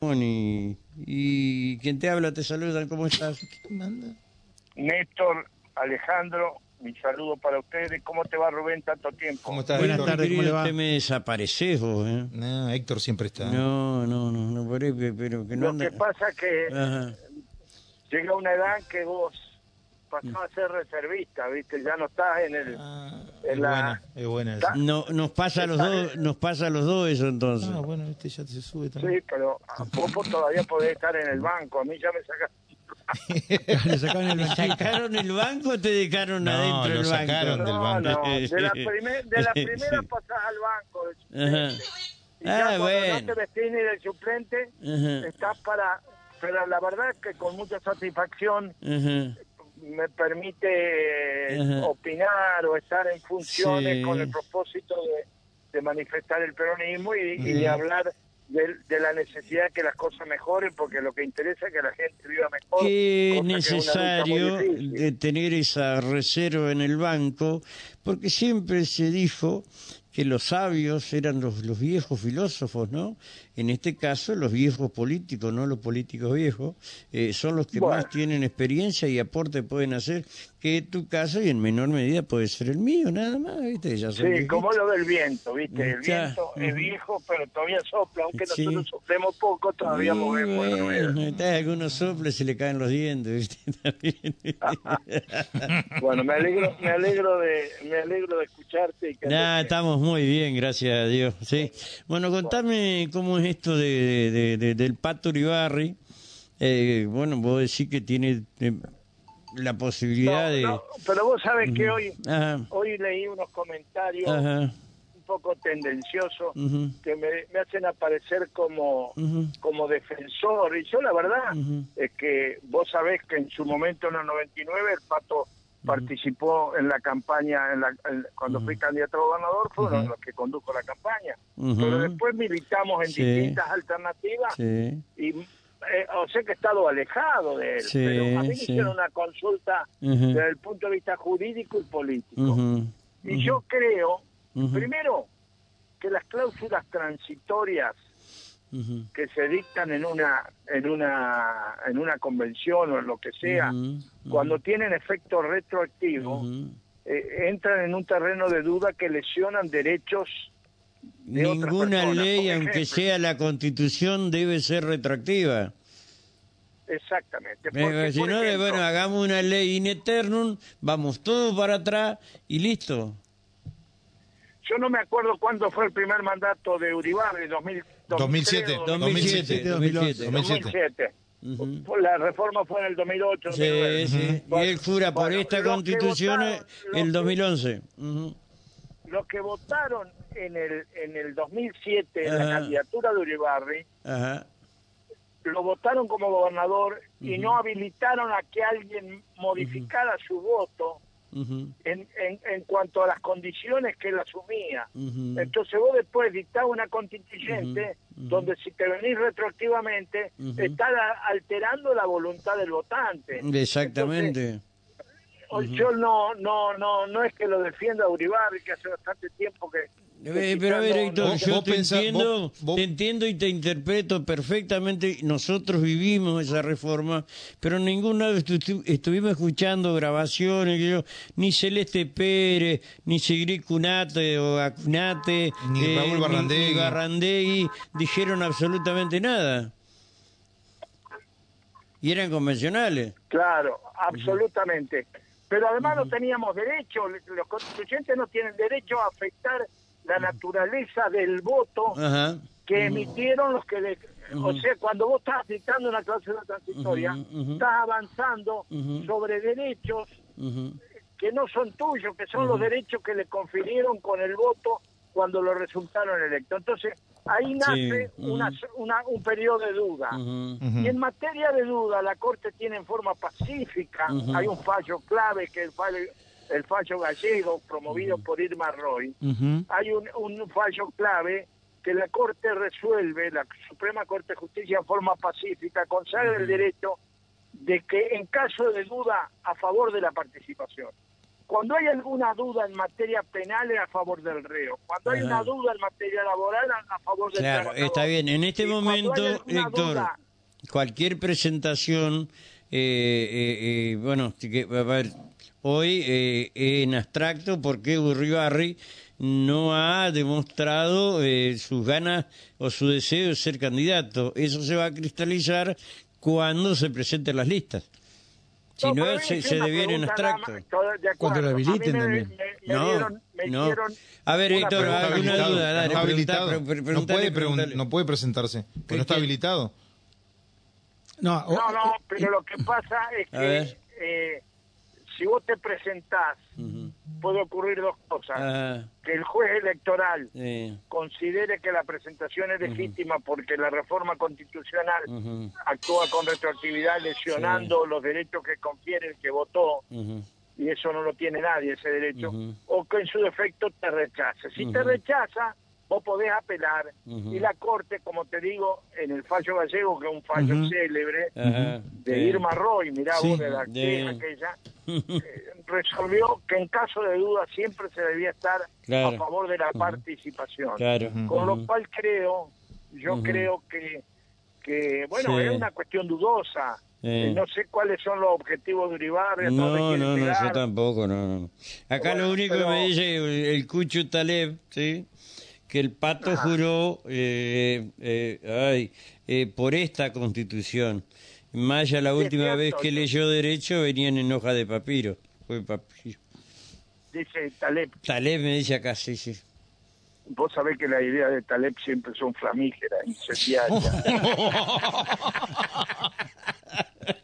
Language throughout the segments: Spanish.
Y, y quien te habla te saluda, ¿cómo estás? Néstor, Alejandro, mi saludo para ustedes. ¿Cómo te va Rubén tanto tiempo? ¿Cómo estás, Buenas tardes, ¿Cómo le va? usted me desapareces vos, ¿eh? No, Héctor siempre está. No, no, no, no, pero que no Lo anda... que pasa es que Ajá. llega una edad que vos pasás a ser reservista, ¿viste? Ya no estás en el... Ah, es la- buena, es buena esa. No, nos pasa a los dos, nos pasa a los dos eso entonces. Ah, bueno, este ya se sube también. Sí, pero vos todavía podés estar en el banco. A mí ya me sacaron... Le sacaron el ¿Te banquito. sacaron el banco o te dejaron No, adentro lo del banco? sacaron del banco. no, de la, primer- de la primera pasás al banco suplente. Y Ah, ya cuando bueno. no te vestís ni del suplente, Ajá. estás para... Pero la verdad es que con mucha satisfacción Ajá. Me permite Ajá. opinar o estar en funciones Sí. con el propósito de, de manifestar el peronismo y, y de hablar de, de la necesidad de que las cosas mejoren, porque lo que interesa es que la gente viva mejor. es necesario de tener esa reserva en el banco, porque siempre se dijo que los sabios eran los, los viejos filósofos, ¿no? En este caso, los viejos políticos, no los políticos viejos, eh, son los que Bueno. más tienen experiencia y aporte pueden hacer, que tu caso y en menor medida puede ser el mío, nada más, ¿viste? Ya Sí, viejitos. como lo del viento, ¿viste? El Ya. viento es viejo, pero todavía sopla, aunque Sí. nosotros soplemos poco, todavía Y movemos bueno, algunos soples se le caen los dientes, ¿viste? También. Bueno, me alegro, me alegro de, me alegro de escucharte y que Nah, estamos muy bien, gracias a Dios. Sí. Bueno, contame cómo es esto de, de- de- del Pato Uribarri. Eh, bueno, vos decís que tiene eh, la posibilidad No, de... no, pero vos sabés que hoy, Ajá, hoy leí unos comentarios ajá, un poco tendenciosos que me, me hacen aparecer como, ujú, como defensor. Y yo la verdad es que vos sabés que en su momento en el 99 el Pato participó en la campaña, en la- en- cuando fui candidato a gobernador, fueron Ujú. los que condujo la campaña. Pero después militamos en Sí. distintas alternativas Sí, y eh, o sea que he estado alejado de él. Sí, pero a mí me hicieron una consulta desde el punto de vista jurídico y político. Y yo creo, primero, que las cláusulas transitorias que se dictan en una en una en una convención o en lo que sea, cuando tienen efecto retroactivo, eh, entran en un terreno de duda que lesionan derechos de Ninguna personas. ley, aunque sea la constitución, debe ser retroactiva. Exactamente. Porque, si no, ejemplo, bueno, hagamos una ley in eternum, vamos todos para atrás y listo. yo no me acuerdo cuándo fue el primer mandato de Uribarri, 2000, 2007. 2007, 2007. 2007. 2007. Ujú. Fue- La reforma fue en el 2008. Sí, 2009. sí. Y él jura por esta constitución el que- 2011. Ujú. Los que votaron en el en el 2007 en Ajá. la candidatura de Uribarri Ajá. lo votaron como gobernador y no habilitaron a que alguien modificara su voto En, en, en cuanto a las condiciones que él asumía. Entonces vos después dictás una constituyente donde si te venís retroactivamente estás alterando la voluntad del votante. Exactamente. O- Yo no no no no es que lo defienda a Uribarri, que hace bastante tiempo que... Eh, pero a ver, Héctor, no- yo te entiendo, vos- vos- te entiendo y te interpreto perfectamente. Nosotros vivimos esa reforma, pero ninguna vez estu- estuvimos escuchando grabaciones, que yo, ni Celeste Pérez, ni Sigrid Cunate o Acunate, Ni Raúl Barrandegui. ni Barrandegui dijeron absolutamente nada. Y eran convencionales. Claro, absolutamente. Pero además no teníamos derecho, los constituyentes no tienen derecho a afectar la naturaleza del voto Ajá. que emitieron los que... de- O sea, cuando vos estás dictando una cláusula transitoria, estás avanzando sobre derechos que no son tuyos, que son los derechos que le confirieron con el voto cuando lo resultaron electos. Entonces, ahí nace ujú. una, una- un periodo de duda. Y en materia de duda, la Corte tiene en forma pacífica, hay un fallo clave que es el fallo, el fallo gallego promovido por Irma Roy, hay un, un fallo clave que la Corte resuelve, la Suprema Corte de Justicia en forma pacífica, consagra el derecho de que en caso de duda a favor de la participación. cuando hay alguna duda en materia penal es a favor del reo. Cuando hay una duda en materia laboral a, favor del Claro, trabajador. está bien. En este Y momento, Héctor, duda- cualquier presentación, eh, eh, eh, bueno, que, a ver, hoy eh, en abstracto, porque Urribarri no ha demostrado eh, sus ganas o su deseo de ser candidato. Eso se va a cristalizar cuando se presenten las listas. Si no, se, se deviene en abstracto. Cuando lo habiliten me- también. me- me No, dieron- me no. A ver, Héctor, ¿alguna habilitado, duda? Dale, no habilitado. pre- pre- no, puede pregun- preguntale. no puede presentarse. ¿Qué- Pues no está habilitado. No, No, no, pero lo que pasa es que eh, si vos te presentás, puede ocurrir dos cosas. Ah, Que el juez electoral considere que la presentación es legítima porque la reforma constitucional actúa con retroactividad lesionando los derechos que confiere el que votó y eso no lo tiene nadie ese derecho o que en su defecto te rechace. Si te rechaza, vos podés apelar y la Corte, como te digo, en el fallo gallego, que es un fallo célebre, de. Irma Roy, mirá Sí, vos de la de- queja aquella, eh, resolvió que en caso de duda siempre se debía estar Claro. a favor de la participación. Claro. Con lo cual creo, yo creo que, que bueno, Sí. es una cuestión dudosa. Eh, no sé cuáles son los objetivos de Uribarri. No, no, no, yo tampoco, no, no. Acá Bueno, lo único pero- que me dice el Cucho Taleb, ¿sí? Que el pato juró eh, eh, ay, eh, por esta constitución. Maya la última vez que leyó derecho venían en hoja de papiro. Fue papiro. Dice Taleb. Taleb me dice acá, sí, sí. Vos sabés que las ideas de Taleb siempre son flamígeras, incendiarias.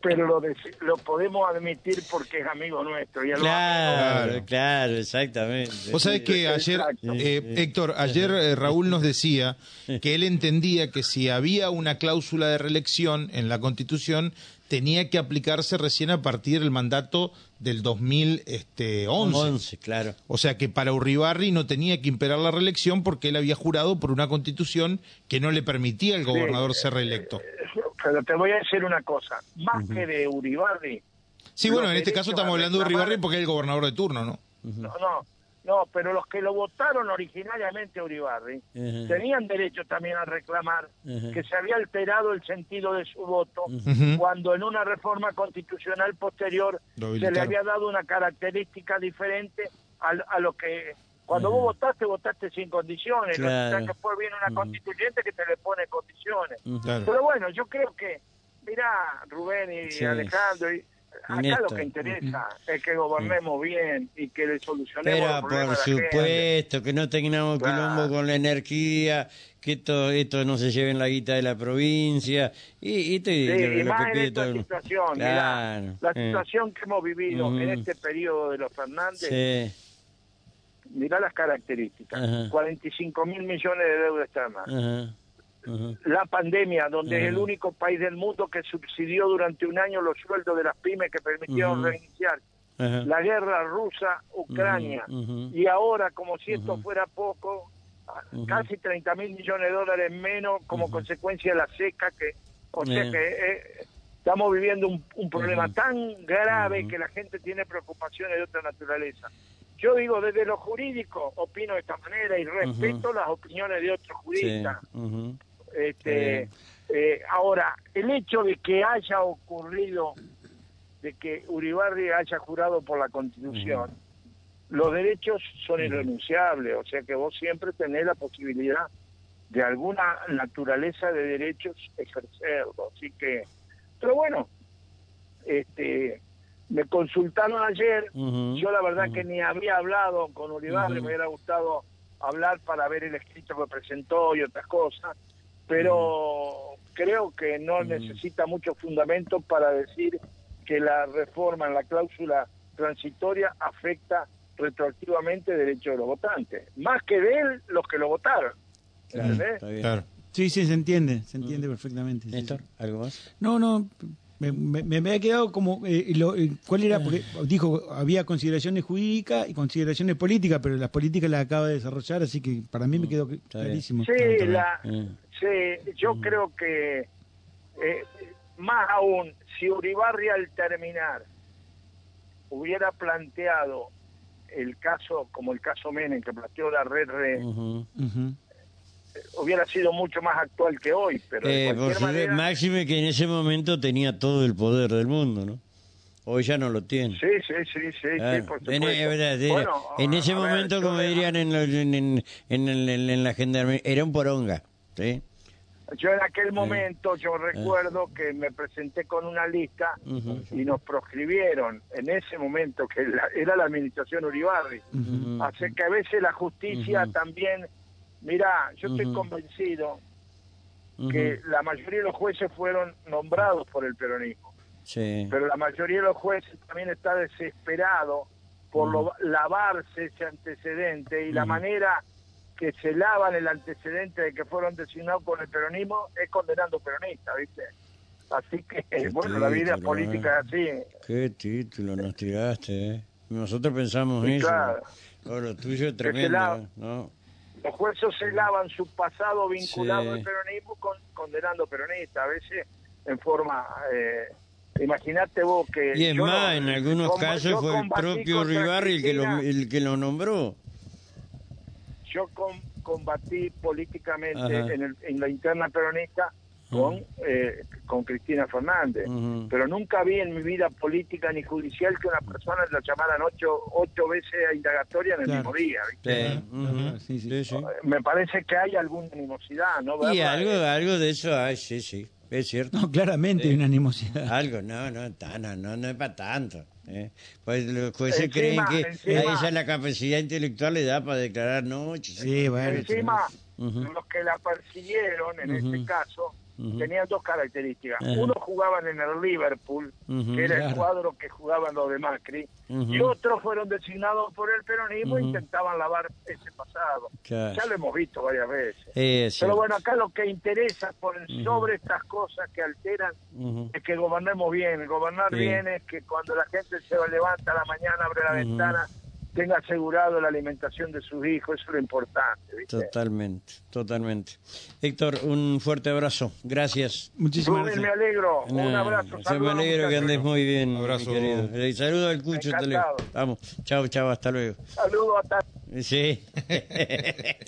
Pero lo, lo podemos admitir porque es amigo nuestro. Y él lo Claro, Claro. claro, exactamente. Vos sabés que ayer, eh, Héctor, ayer eh, Raúl nos decía que él entendía que si había una cláusula de reelección en la Constitución, tenía que aplicarse recién a partir del mandato del 2011. 11, claro. O sea que para Uribarri no tenía que imperar la reelección porque él había jurado por una constitución que no le permitía al gobernador ser reelecto. Pero te voy a decir una cosa. Más que de Uribarri. Sí, bueno, en este caso estamos hablando de Uribarri porque es el gobernador de turno, ¿no? No, no, no, pero los que lo votaron originariamente a Uribarri tenían derecho también a reclamar que se había alterado el sentido de su voto cuando en una reforma constitucional posterior se le había dado una característica diferente a, a lo que cuando vos votaste votaste sin condiciones. Claro. que fue bien una constituyente que te le pone condiciones. Claro. Pero bueno, yo creo que, mira, Rubén y Sí. Alejandro, y acá Néstor. lo que interesa es que gobernemos bien y que le solucionemos Pero los problemas por supuesto, que no tengamos Claro. quilombo con la energía, que esto, esto no se lleve en la guita de la provincia. Y, y te- Sí, lo, y lo más que en pide esta todo situación, mirá, Claro, la eh. situación que hemos vivido en este periodo de los Fernández, Sí, mirá las características, Ajá. 45 mil millones de deuda externa. ajá, La pandemia, donde es el único país del mundo que subsidió durante un año los sueldos de las pymes que permitieron reiniciar. La guerra rusa-Ucrania. Y ahora, como si esto fuera poco, casi 30 mil millones de dólares menos como consecuencia de la seca que... O sea Bien. que eh, estamos viviendo un, un problema tan grave que la gente tiene preocupaciones de otra naturaleza. Yo digo, desde lo jurídico, opino de esta manera y respeto las opiniones de otros Sí, juristas. Este, eh, ahora, el hecho de que haya ocurrido, de que Uribarri haya jurado por la Constitución, los derechos son irrenunciables, o sea que vos siempre tenés la posibilidad de alguna naturaleza de derechos ejercerlo. Así que, pero bueno, este, me consultaron ayer, yo la verdad que ni había hablado con Uribarri, me hubiera gustado hablar para ver el escrito que presentó y otras cosas, pero creo que no necesita mucho fundamento para decir que la reforma en la cláusula transitoria afecta retroactivamente derechos de los votantes, más que de él los que lo votaron. Claro, ¿entendés? está bien. Claro. Sí, sí, se entiende, se entiende perfectamente. Néstor, sí. ¿algo más? No, no, me, me, me había quedado como, eh, lo- eh, ¿cuál era? Porque dijo, había consideraciones jurídicas y consideraciones políticas, pero las políticas las acaba de desarrollar, así que para mí me quedó bien. clarísimo. Sí, la, Eh. Sí, yo creo que eh, más aún, si Uribarri al terminar hubiera planteado el caso, como el caso Menem, que planteó la red, re- Ujú. Ujú. hubiera sido mucho más actual que hoy, pero de Eh, por manera... máxime que en ese momento tenía todo el poder del mundo, ¿no? Hoy ya no lo tiene. Sí, sí, sí, sí, Ah, sí, por en, supuesto. es verdad, era- Bueno, en a- ese ver, momento, como de- dirían en, en, en, en, el- en- en la gendarmería, era un poronga. ¿sí? Yo en aquel momento, yo recuerdo que me presenté con una lista y nos proscribieron en ese momento, que la- era la administración Uribarri. Así que a veces la justicia también, mira, yo estoy convencido que la mayoría de los jueces fueron nombrados por el peronismo, Sí. pero la mayoría de los jueces también está desesperado por lo- lavarse ese antecedente y la manera que se lavan el antecedente de que fueron designados por el peronismo es condenando peronistas, ¿viste? Así que, Qué bueno, la vida política eh. es así. Qué título nos tiraste, ¿eh? Nosotros pensamos Sí, eso. claro. Oh, lo tuyo es tremendo. ¿eh? ¿no? Los jueces se lavan su pasado vinculado Sí. al peronismo con, condenando peronistas, a veces en forma... Eh, Imagínate vos que... Y es más, no- en algunos casos fue el propio Ribarri el que, lo, el que lo nombró. Yo com- combatí políticamente en, el- en la interna peronista con, eh, con Cristina Fernández. Pero nunca vi en mi vida política ni judicial que una persona la llamaran ocho, ocho veces a indagatoria en el Claro. mismo día. Me parece que hay alguna animosidad, ¿no? Y Verla, algo, algo de eso hay, sí, sí, es cierto. No, claramente hay una animosidad. Algo, no, no, no, no, no es para tanto. ¿Eh? Pues los jueces creen que encima- a ella la capacidad intelectual le da para declarar noche. Sí, bueno. Encima, los que la persiguieron en este caso Tenían dos características. Ajá. Uno jugaban en el Liverpool, que era el cuadro que jugaban los de Macri, y otros fueron designados por el peronismo e intentaban lavar ese pasado. Claro. Ya lo hemos visto varias veces. Es Pero bueno, acá lo que interesa por sobre estas cosas que alteran es que gobernemos bien. Gobernar Sí. bien es que cuando la gente se levanta a la mañana, abre la ventana, tenga asegurado la alimentación de sus hijos. Eso es lo importante. ¿viste? Totalmente, totalmente. Héctor, un fuerte abrazo. Gracias. Muchísimas Rubén, me gracias. alegro. Un abrazo. yo me alegro que andes muy bien, Abrazo. mi querido. Eh, saludo al Cucho. te leo. Encantado. Vamos, chao, chao, hasta luego. Saludos a todos. Sí.